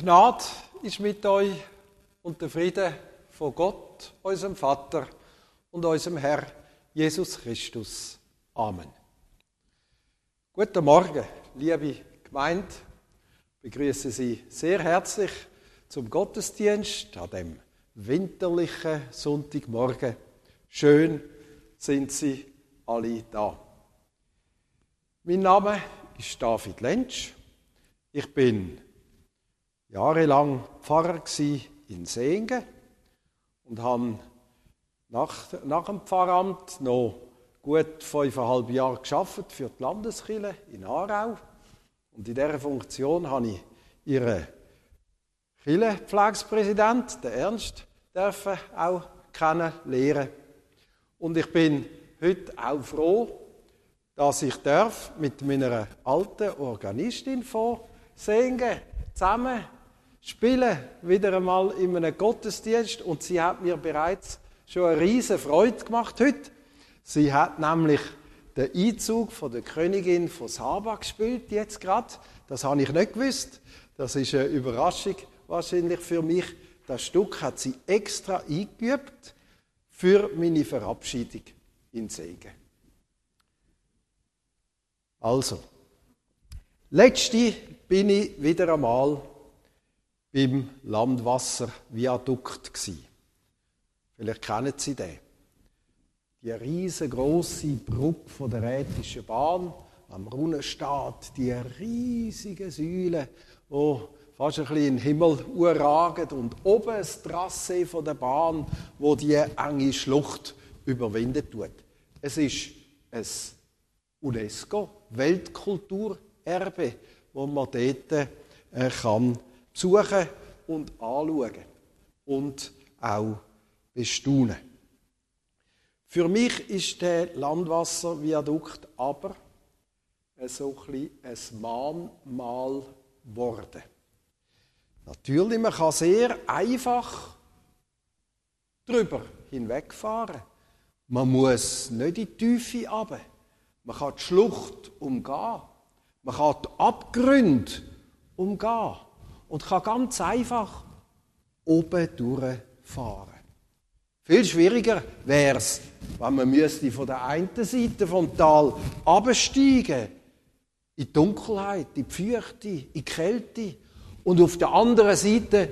Gnade ist mit euch und der Friede von Gott, unserem Vater und unserem Herr Jesus Christus. Amen. Guten Morgen, liebe Gemeinde. Ich begrüße Sie sehr herzlich zum Gottesdienst an dem winterlichen Sonntagmorgen. Schön sind Sie alle da. Mein Name ist David Lentsch. Ich bin jahrelang Pfarrer in Seengen und habe nach, nach dem Pfarramt noch gut fünfeinhalb Jahre geschafft für die Landeskirche in Aarau. Und in dieser Funktion habe ich ihren Kirchenpflegspräsident, den Ernst, dürfen auch kennenlernen. Und ich bin heute auch froh, dass ich darf mit meiner alten Organistin von Singen zusammen spielen, wieder einmal in einem Gottesdienst. Und sie hat mir bereits schon eine riesige Freude gemacht heute. Sie hat nämlich den Einzug von der Königin von Saba gespielt, jetzt gerade. Das habe ich nicht gewusst. Das ist eine Überraschung wahrscheinlich für mich. Das Stück hat sie extra eingeübt für meine Verabschiedung in Segen. Also, letzte bin ich wieder einmal beim Landwasserviadukt gsi. Vielleicht kennen Sie den. Die riesengroße Brücke von der Rätischen Bahn am Runnen steht, die riesige Säule, wo fast ein bisschen in den Himmel urragen und oben das Trasse von der Bahn, wo die enge Schlucht überwinden tut. Es ist ein UNESCO-Weltkulturerbe, wo man dort äh, kann besuchen und anschauen und auch bestaunen. Für mich ist der Landwasserviadukt aber so ein, ein Mahnmal geworden. Natürlich, man kann sehr einfach drüber hinwegfahren. Man muss nicht in die Tiefe runter. Man kann die Schlucht umgehen. Man kann die Abgründe umgehen. Und kann ganz einfach oben durchfahren. Viel schwieriger wäre es, wenn man müsste von der einen Seite vom Tal absteigen in die Dunkelheit, in die Feuchte, in die Kälte und auf der anderen Seite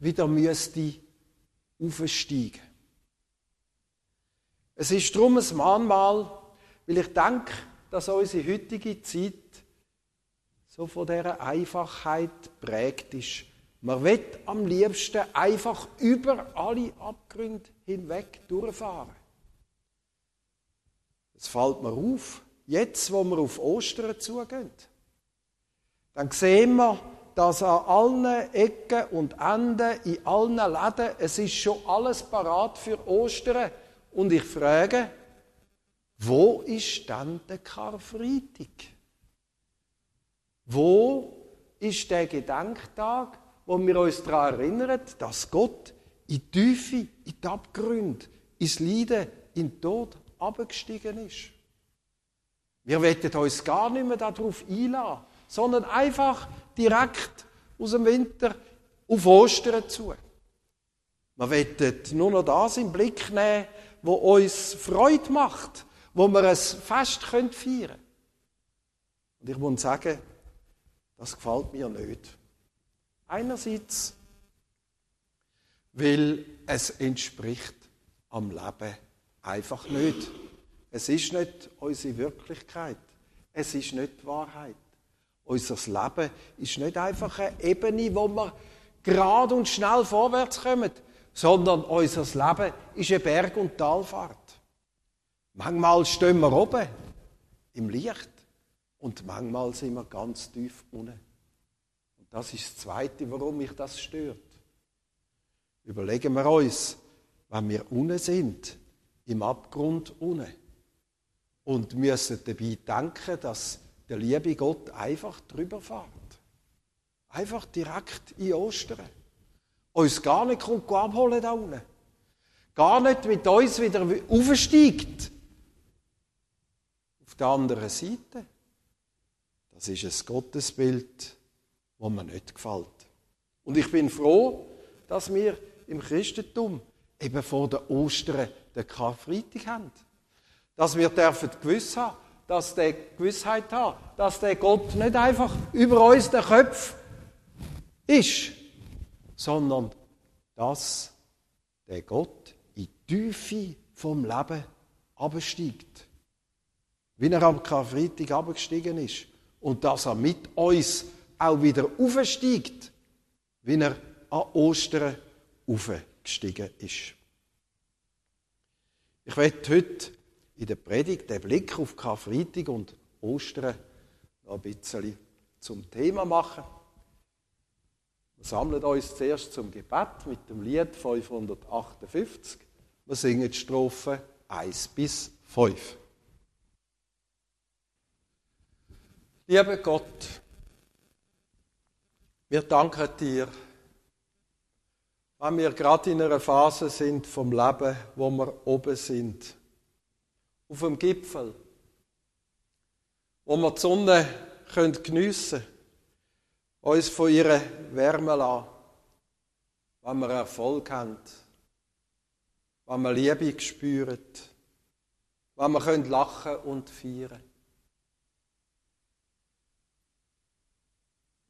wieder müsste aufsteigen. Es ist darum ein Mahnmal, weil ich denke, dass unsere heutige Zeit so von dieser Einfachheit prägt ist. Man will am liebsten einfach über alle Abgründe hinweg durchfahren. Es fällt mir auf, jetzt, wo wir auf Ostern zugehen. Dann sehen wir, dass an allen Ecken und Enden, in allen Läden, es ist schon alles parat für Ostern. Und ich frage, wo ist dann der Karfreitag? Wo ist der Gedenktag, wo wir uns daran erinnern, dass Gott in die Tiefe, in die Abgründe, ins Leiden, in den Tod abgestiegen ist? Wir wollen uns gar nicht mehr darauf einladen, sondern einfach direkt aus dem Winter auf Ostern zu. Wir wollen nur noch das im Blick nehmen, wo uns Freude macht, wo wir ein Fest feiern können. Und ich muss sagen, das gefällt mir nicht. Einerseits, weil es entspricht am Leben einfach nicht. Es ist nicht unsere Wirklichkeit. Es ist nicht die Wahrheit. Unser Leben ist nicht einfach eine Ebene, wo wir gerade und schnell vorwärts kommen, sondern unser Leben ist eine Berg- und Talfahrt. Manchmal stehen wir oben im Licht und manchmal sind wir ganz tief unten. Und das ist das Zweite, warum mich das stört. Überlegen wir uns, wenn wir unten sind, im Abgrund unten, und müssen dabei denken, dass der liebe Gott einfach drüber fährt. Einfach direkt in Ostern. Uns gar nicht kommt abholen da unten. Gar nicht mit uns wieder aufsteigt. Auf der anderen Seite. Das ist ein Gottesbild, das mir nicht gefällt. Und ich bin froh, dass wir im Christentum eben vor der Ostern den Karfreitag haben. Dass wir dürfen gewiss haben, dass der Gewissheit haben, dass der Gott nicht einfach über uns den Köpf ist, sondern dass der Gott in die Tiefe vom Leben absteigt. Wie er am Karfreitag abgestiegen ist. Und dass er mit uns auch wieder aufsteigt, wie er an Ostern aufgestiegen ist. Ich werde heute in der Predigt den Blick auf Karfreitag und Ostern noch ein bisschen zum Thema machen. Wir sammeln uns zuerst zum Gebet mit dem Lied 558. Wir singen die Strophe 1 bis 5. Lieber Gott, wir danken dir, wenn wir gerade in einer Phase sind vom Leben, wo wir oben sind, auf dem Gipfel, wo wir die Sonne geniessen können uns von ihrer Wärme lassen, wenn wir Erfolg haben, wenn wir Liebe spüren, wenn wir lachen und feiern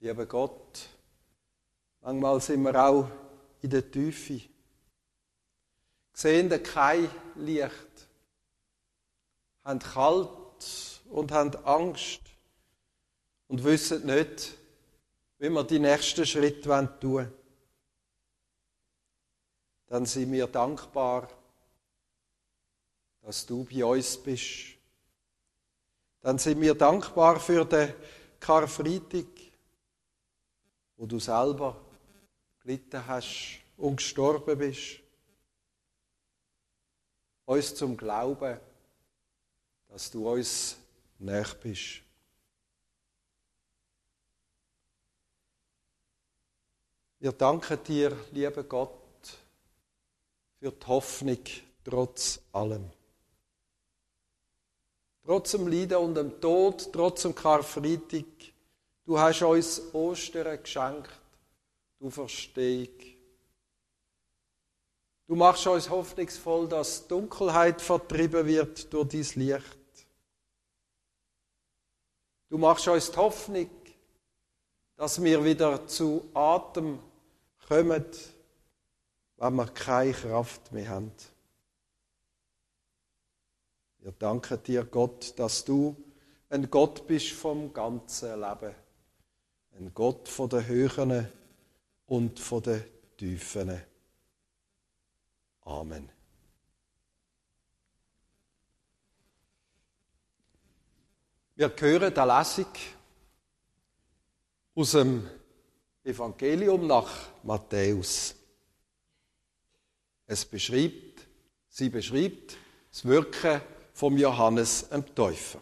Lieber Gott, manchmal sind wir auch in der Tiefe, sehen kein Licht, haben kalt und haben Angst und wissen nicht, wie wir die nächsten Schritte tun. Wollen, dann sind wir dankbar, dass du bei uns bist. Dann sind wir dankbar für den Karfreitag, wo du selber gelitten hast und gestorben bist. Uns zum Glauben, dass du uns näher bist. Wir danken dir, lieber Gott, für die Hoffnung trotz allem. Trotz dem Leiden und dem Tod, trotz dem Karfreitag, du hast uns Ostern geschenkt, du Verstehung. Du machst uns hoffnungsvoll, dass Dunkelheit vertrieben wird durch dein Licht. Du machst uns die Hoffnung, dass wir wieder zu Atem kommen, wenn wir keine Kraft mehr haben. Wir danken dir, Gott, dass du ein Gott bist vom ganzen Leben. Ein Gott von den Höhen und von den Tiefen. Amen. Wir hören der Lesung aus dem Evangelium nach Matthäus. Es beschreibt, sie beschreibt das Wirken vom Johannes dem Täufer.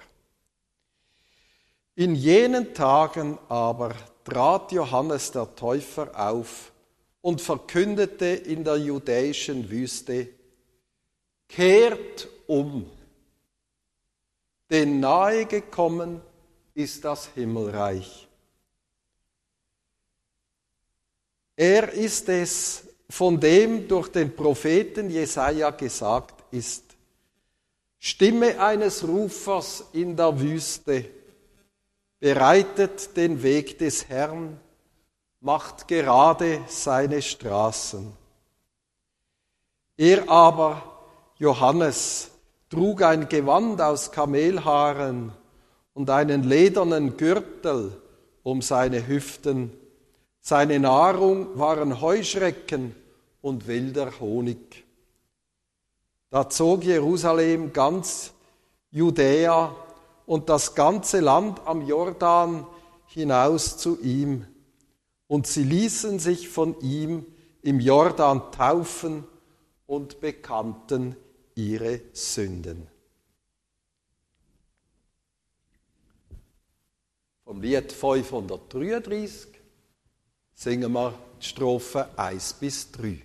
In jenen Tagen aber trat Johannes der Täufer auf und verkündete in der judäischen Wüste, kehrt um, denn nahe gekommen ist das Himmelreich. Er ist es, von dem durch den Propheten Jesaja gesagt ist. Stimme eines Rufers in der Wüste, bereitet den Weg des Herrn, macht gerade seine Straßen. Er aber, Johannes, trug ein Gewand aus Kamelhaaren und einen ledernen Gürtel um seine Hüften seine Nahrung waren Heuschrecken und wilder Honig. Da zog Jerusalem ganz Judäa und das ganze Land am Jordan hinaus zu ihm. Und sie ließen sich von ihm im Jordan taufen und bekannten ihre Sünden. Vom Lied 533 singen wir die Strophe 1 bis 3.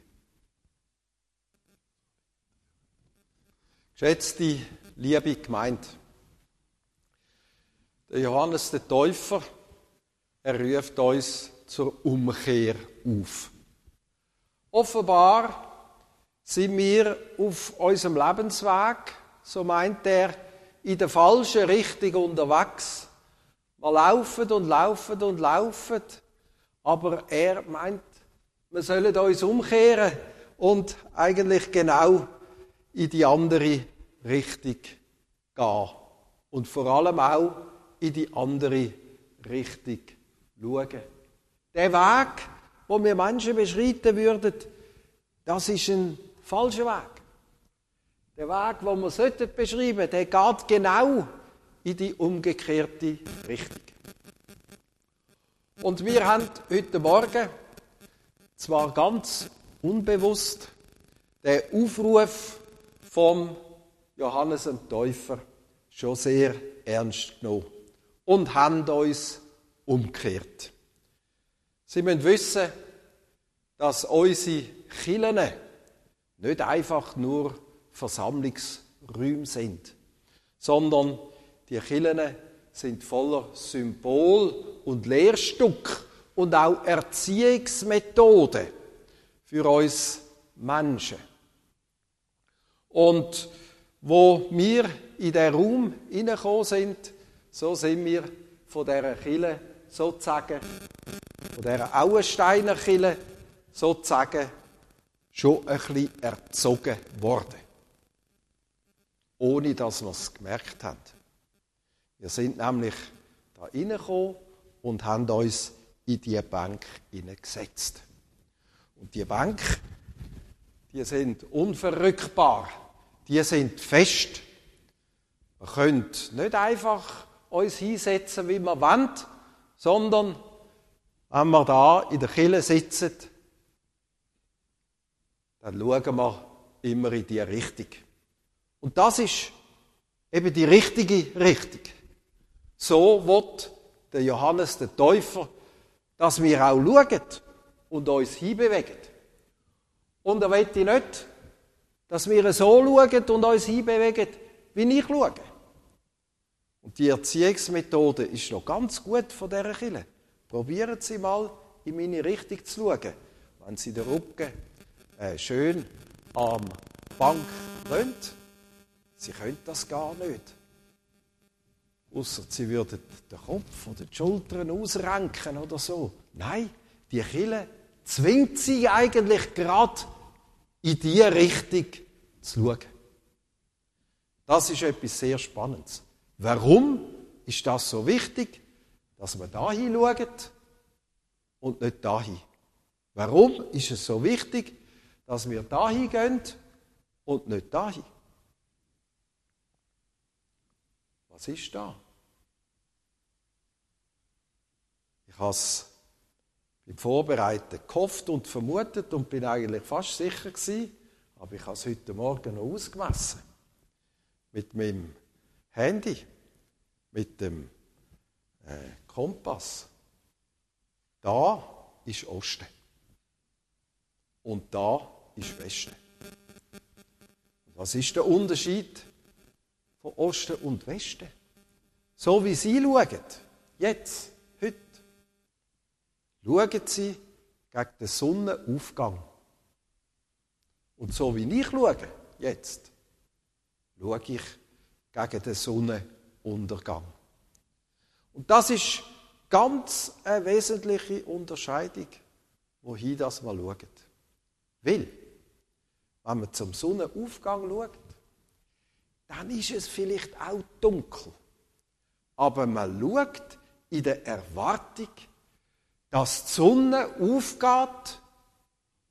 Geschätzte, liebe Gemeinde, der Johannes der Täufer, er ruft uns zur Umkehr auf. Offenbar sind wir auf unserem Lebensweg, so meint er, in der falschen Richtung unterwegs. Wir laufen und laufen und laufen, aber er meint, wir sollen uns umkehren und eigentlich genau in die andere Richtung gehen. Und vor allem auch in die andere Richtung schauen. Der Weg, wo wir Menschen beschreiten würden, das ist ein falscher Weg. Der Weg, den wir beschreiben sollten, der geht genau in die umgekehrte Richtung. Und wir haben heute Morgen zwar ganz unbewusst den Aufruf vom Johannes dem Täufer schon sehr ernst genommen und haben uns umgekehrt. Sie müssen wissen, dass unsere Kirchen nicht einfach nur Versammlungsräume sind, sondern die Kirchen sind voller Symbol und Lehrstück und auch Erziehungsmethoden für uns Menschen. Und wo wir in den Raum hineingekommen sind, so sind wir von dieser Kille sozusagen, von dieser Auensteiner Kille sozusagen schon ein bisschen erzogen worden. Ohne dass wir es gemerkt haben. Wir sind nämlich da reingekommen und haben uns in die Bank hineingesetzt. Und die Bank, die sind unverrückbar die sind fest. Wir können nicht einfach uns hinsetzen, wie wir wollen, sondern wenn wir da in der Kille sitzen, dann schauen wir immer in die Richtung. Und das ist eben die richtige Richtung. So wird der Johannes der Täufer, dass wir auch schauen und uns hinbewegen. Und er will nicht, dass wir so schauen und uns hinbewegen, wie ich schaue. Und die Erziehungsmethode ist noch ganz gut von dieser Kille. Probieren Sie mal, in meine Richtung zu schauen. Wenn Sie den Rücken äh, schön am Bank lehnen, Sie können das gar nicht. Außer Sie würden den Kopf oder die Schultern ausrenken oder so. Nein, die Kille zwingt Sie eigentlich gerade in die Richtung zu schauen. Das ist etwas sehr Spannendes. Warum ist das so wichtig, dass wir dahin schauen und nicht dahin? Warum ist es so wichtig, dass wir dahin gehen und nicht dahin? Was ist da? Ich habe es beim Vorbereiten gehofft und vermutet und bin eigentlich fast sicher gewesen, aber ich habe es heute Morgen noch ausgemessen. Mit meinem Handy, mit dem äh, Kompass. Da ist Osten. Und da ist Westen. Was ist der Unterschied von Osten und Westen? So wie Sie schauen, jetzt, heute, schauen Sie gegen den Sonnenaufgang. Und so wie ich schaue, jetzt, schaue ich gegen den Sonnenuntergang. Und das ist ganz eine wesentliche Unterscheidung, wohin das mal schaut. Weil, wenn man zum Sonnenaufgang schaut, dann ist es vielleicht auch dunkel. Aber man schaut in der Erwartung, dass die Sonne aufgeht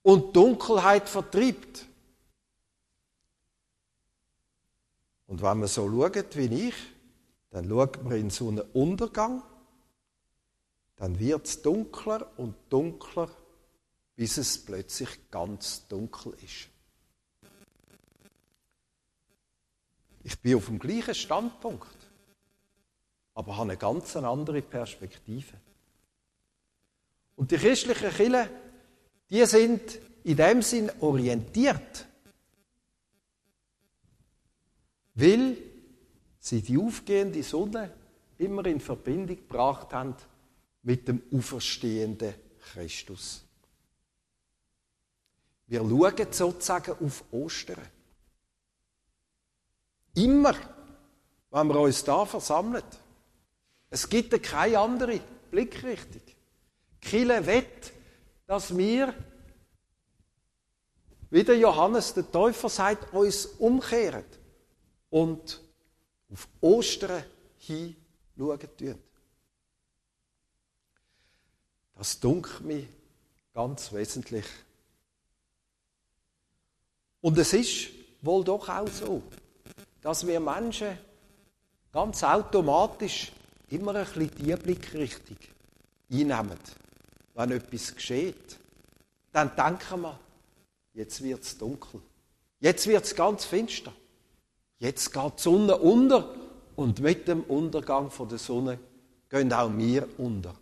und Dunkelheit vertreibt. Und wenn man so schaut wie ich, dann schaut man in so einen Untergang, dann wird es dunkler und dunkler, bis es plötzlich ganz dunkel ist. Ich bin auf dem gleichen Standpunkt, aber habe eine ganz andere Perspektive. Und die christlichen Kirche die sind in dem Sinn orientiert, weil sie die aufgehende Sonne immer in Verbindung gebracht haben mit dem auferstehenden Christus. Wir schauen sozusagen auf Ostern. Immer, wenn wir uns da versammeln. Es gibt keine andere Blickrichtung. Kille wett, dass wir, wie der Johannes der Täufer sagt, uns umkehren und auf Ostern hin schauen tun. Das dunkelt mich ganz wesentlich. Und es ist wohl doch auch so, dass wir Menschen ganz automatisch immer ein bisschen die Blickrichtung einnehmen, wenn etwas geschieht. Dann denken wir, jetzt wird es dunkel. Jetzt wird es ganz finster. Jetzt geht die Sonne unter und mit dem Untergang der Sonne gehen auch wir unter.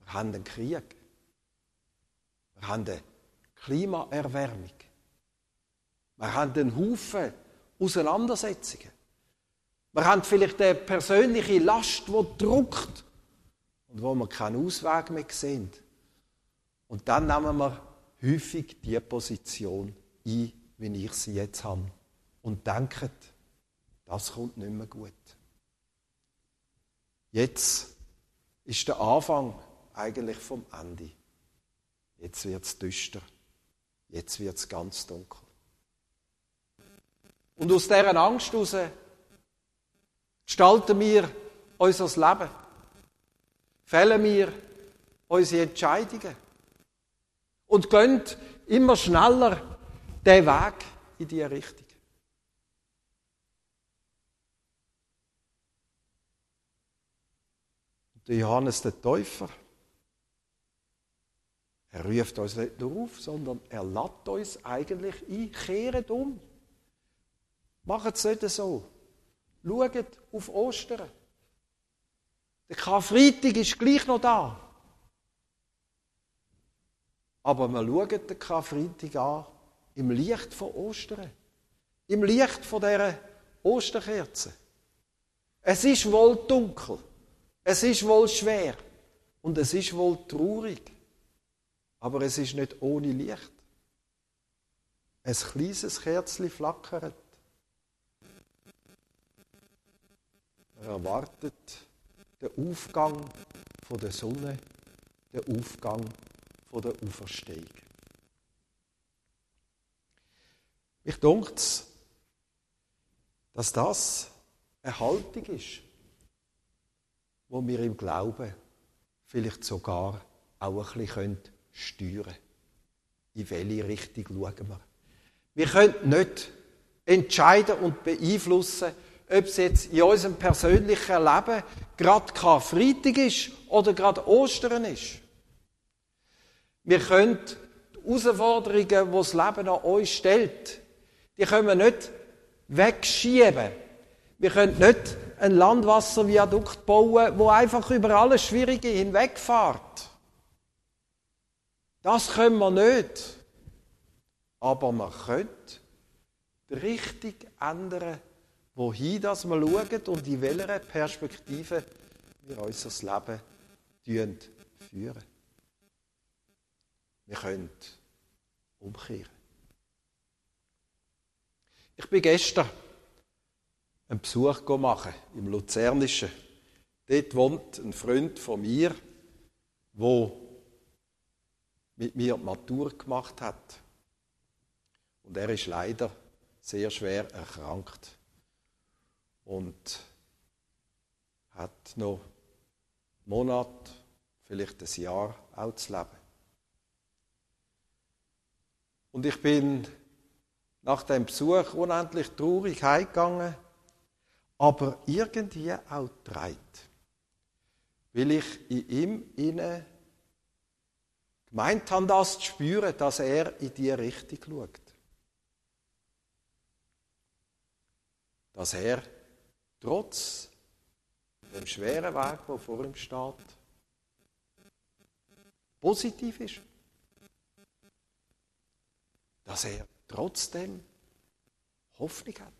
Wir haben einen Krieg. Wir haben eine Klimaerwärmung. Wir haben einen Haufen Auseinandersetzungen. Wir haben vielleicht eine persönliche Last, die druckt und wo wir keinen Ausweg mehr sehen. Und dann nehmen wir häufig die Position ein, wie ich sie jetzt habe. Und denken, das kommt nicht mehr gut. Jetzt ist der Anfang eigentlich vom Ende. Jetzt wird es düster. Jetzt wird es ganz dunkel. Und aus dieser Angst heraus gestalten wir unser Leben. Fällen wir unsere Entscheidungen. Und gehen immer schneller den Weg in diese Richtung. Der Johannes der Täufer, er ruft uns nicht nur auf, sondern er lädt uns eigentlich ein, kehret um. Macht es nicht so. Schaut auf Ostern. Der Karfreitag ist gleich noch da. Aber wir schauen den Karfreitag an im Licht von Ostern. Im Licht von dieser Osterkerze. Es ist wohl dunkel. Es ist wohl schwer. Und es ist wohl traurig. Aber es ist nicht ohne Licht. Ein kleines Kerzchen flackert. Er erwartet den Aufgang von der Sonne, den Aufgang von der Auferstehung. Mich dunkt dass das eine Haltung ist, wo wir im Glauben vielleicht sogar auch ein bisschen steuern können. In welche Richtung schauen wir? Wir können nicht entscheiden und beeinflussen, ob es jetzt in unserem persönlichen Leben gerade Karfreitag ist oder gerade Ostern ist. Wir können die Herausforderungen, die das Leben an uns stellt, die können wir nicht wegschieben. Wir können nicht ein Landwasserviadukt bauen, wo einfach über alles Schwierige hinwegfährt. Das können wir nicht. Aber man könnte die Richtung ändern, wohin wir schauen und in welcher Perspektive wir unser Leben führen. Wir können umkehren. Ich bin gestern einen Besuch machen im Luzernischen. Dort wohnt ein Freund von mir, der mit mir die Matur gemacht hat. Und er ist leider sehr schwer erkrankt und hat noch Monat, vielleicht ein Jahr auch zu leben. Und ich bin nach dem Besuch unendlich traurig heimgegangen, aber irgendwie auch dreit, weil ich in ihm inne gemeint habe, das zu spüren, dass er in die Richtung schaut. Dass er trotz dem schweren Weg, der vor ihm steht, positiv ist. Dass er trotzdem Hoffnung hat.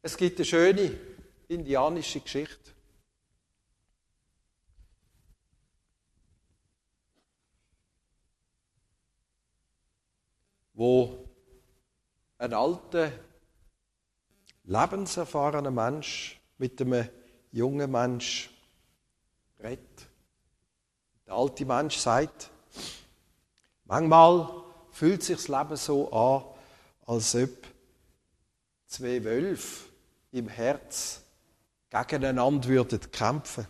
Es gibt eine schöne indianische Geschichte. wo ein alter, lebenserfahrener Mensch mit einem jungen Mensch redet. Der alte Mensch sagt, manchmal fühlt sich das Leben so an, als ob zwei Wölfe im Herz gegeneinander würden kämpfen.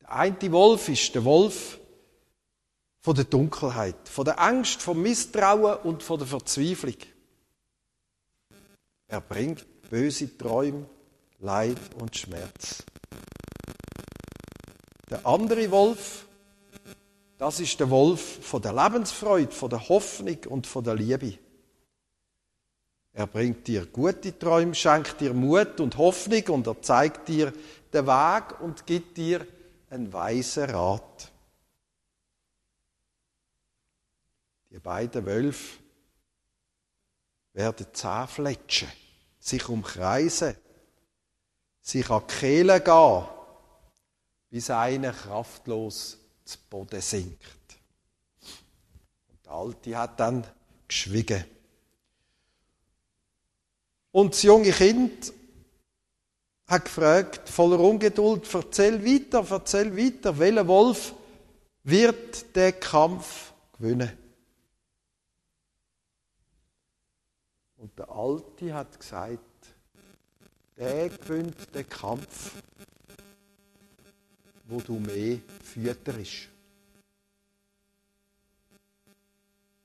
Der eine Wolf ist der Wolf von der Dunkelheit, von der Angst, vom Misstrauen und von der Verzweiflung. Er bringt böse Träume, Leid und Schmerz. Der andere Wolf, das ist der Wolf von der Lebensfreude, von der Hoffnung und von der Liebe. Er bringt dir gute Träume, schenkt dir Mut und Hoffnung und er zeigt dir den Weg und gibt dir einen weisen Rat. Die beiden Wölfe werden Zahnfletschen, sich umkreisen, sich an die Kehle gehen, bis einer kraftlos zu Boden sinkt. Und der Alte hat dann geschwiegen. Und das junge Kind hat gefragt, voller Ungeduld, erzähl weiter, erzähl weiter, welcher Wolf wird den Kampf gewinnen? Und der Alte hat gesagt, der gewinnt den Kampf, wo du mehr fütterst.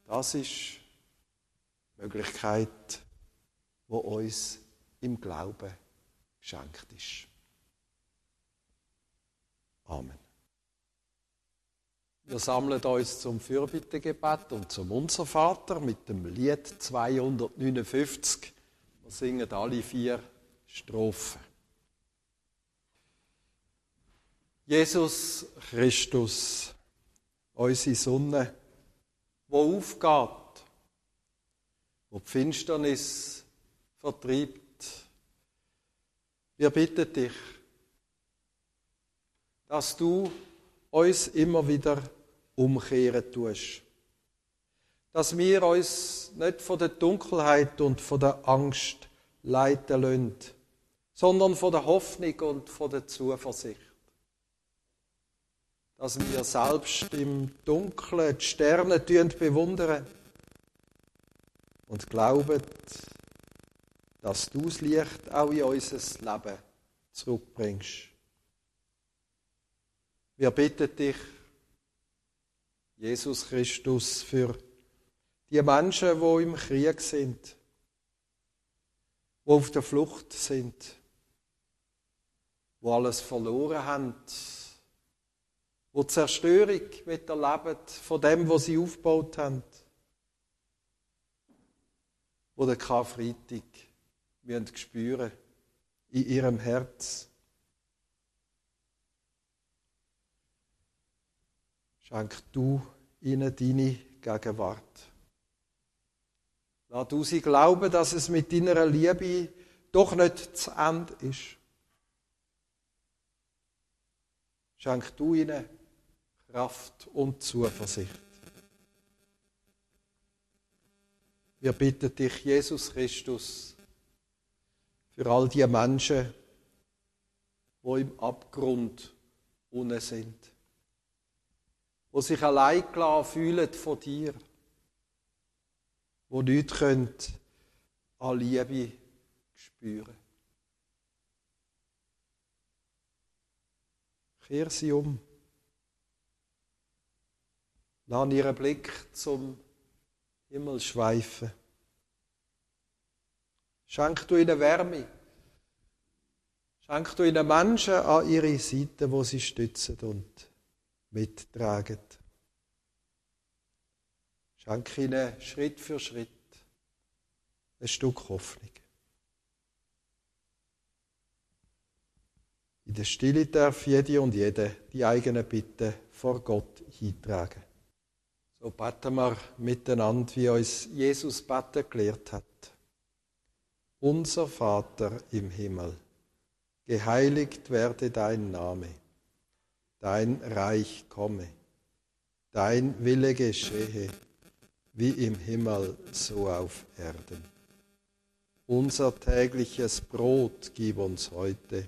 Das ist die Möglichkeit, wo uns im Glauben geschenkt ist. Amen. Wir sammeln uns zum Fürbittegebet und zum Unser Vater mit dem Lied 259. Wir singen alle vier Strophen. Jesus Christus, unsere Sonne, wo aufgeht, wo die Finsternis vertreibt. Wir bitten dich, dass du uns immer wieder umkehren tust. Dass wir uns nicht von der Dunkelheit und von der Angst leiten lassen, sondern von der Hoffnung und von der Zuversicht. Dass wir selbst im Dunkeln die Sterne bewundern und glauben, dass du das Licht auch in unser Leben zurückbringst. Wir bitten dich, Jesus Christus, für die Menschen, die im Krieg sind, die auf der Flucht sind, die alles verloren haben, die Zerstörung miterleben von dem, was sie aufgebaut haben, den Karfreitag spüren in ihrem Herz. Schenk du ihnen deine Gegenwart. Lass du sie glauben, dass es mit deiner Liebe doch nicht zu Ende ist. Schenk du ihnen Kraft und Zuversicht. Wir bitten dich, Jesus Christus, für all die Menschen, wo im Abgrund unten sind die sich allein gelassen fühlen von dir, wo nichts können an Liebe spüren. Kehr sie um. Lass ihren Blick zum Himmel schweifen. Schenk du ihnen Wärme. Schenk du ihnen Menschen an ihre Seite, wo sie stützen und mittragen. Schenke ihnen Schritt für Schritt ein Stück Hoffnung. In der Stille darf jede und jede die eigenen Bitten vor Gott hintragen. So beten wir miteinander, wie uns Jesus beten gelehrt hat. Unser Vater im Himmel geheiligt werde dein Name, dein Reich komme, dein Wille geschehe, wie im Himmel so auf Erden. Unser tägliches Brot gib uns heute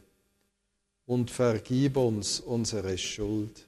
und vergib uns unsere Schuld,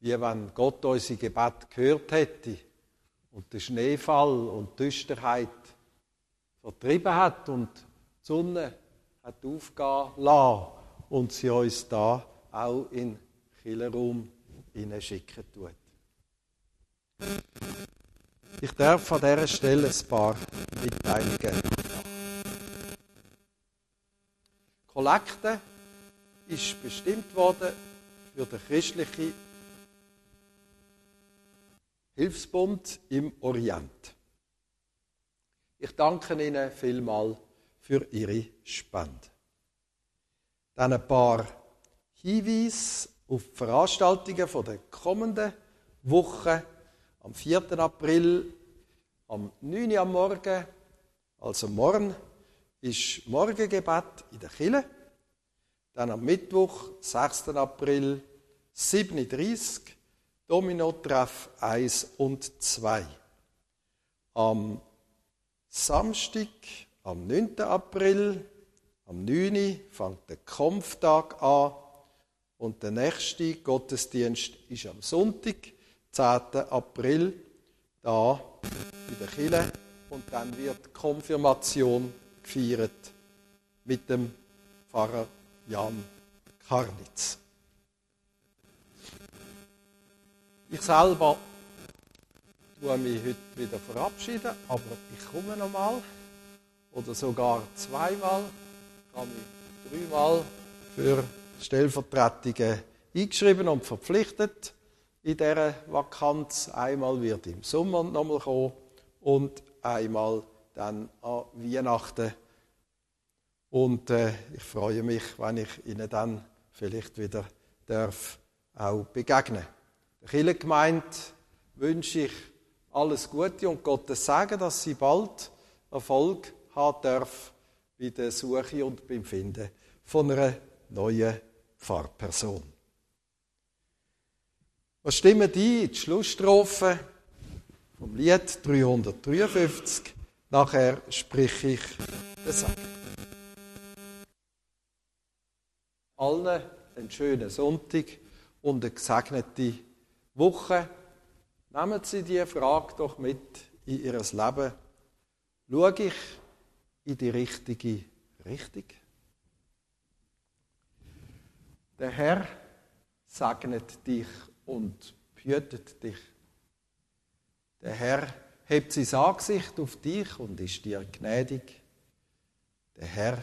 wie wenn Gott unser Gebet gehört hätte und den Schneefall und die Düsterheit vertrieben hat und die Sonne hat aufgehen lassen und sie uns da auch in den Killerraum hineinschicken tut. Ich darf an dieser Stelle ein paar Mitteilungen. Kollekte ist bestimmt worden für den christlichen Hilfsbund im Orient. Ich danke Ihnen vielmal für Ihre Spende. Dann ein paar Hinweise auf die Veranstaltungen der kommenden Woche. Am 4. April, am 9. Uhr am Morgen, also morgen, ist Morgengebet in der Kille. Dann am Mittwoch, 6. April, 7.30 Uhr, Domino-Treff 1 und 2. Am Samstag, am 9. April, am 9. fängt der Kampftag an und der nächste Gottesdienst ist am Sonntag, 10. April, da in der Kille und dann wird Konfirmation gefeiert mit dem Pfarrer Jan Karnitz. Ich selber tue mich heute wieder verabschieden, aber ich komme nochmal oder sogar zweimal. Habe mich dreimal für Stellvertretungen eingeschrieben und verpflichtet in dieser Vakanz. Einmal wird im Sommer nochmal kommen und einmal dann an Weihnachten. Und äh, ich freue mich, wenn ich Ihnen dann vielleicht wieder darf auch begegnen. Der Kirchengemeinde wünsche ich alles Gute und Gottes Segen, dass sie bald Erfolg haben darf bei der Suche und beim Finden von einer neuen Pfarrperson. Was stimmen die in die Schlussstrophe vom Lied 353? Nachher sprich ich den Segen. Allen einen schönen Sonntag und eine gesegnete Woche. Nehmen Sie diese Frage doch mit in Ihr Leben. Schaue ich in die richtige Richtung? Der Herr segnet dich und behütet dich. Der Herr hebt sein Angesicht auf dich und ist dir gnädig. Der Herr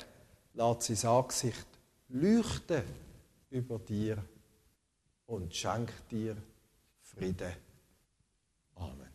lässt sein Angesicht leuchten über dir und schenkt dir Friede. Amen.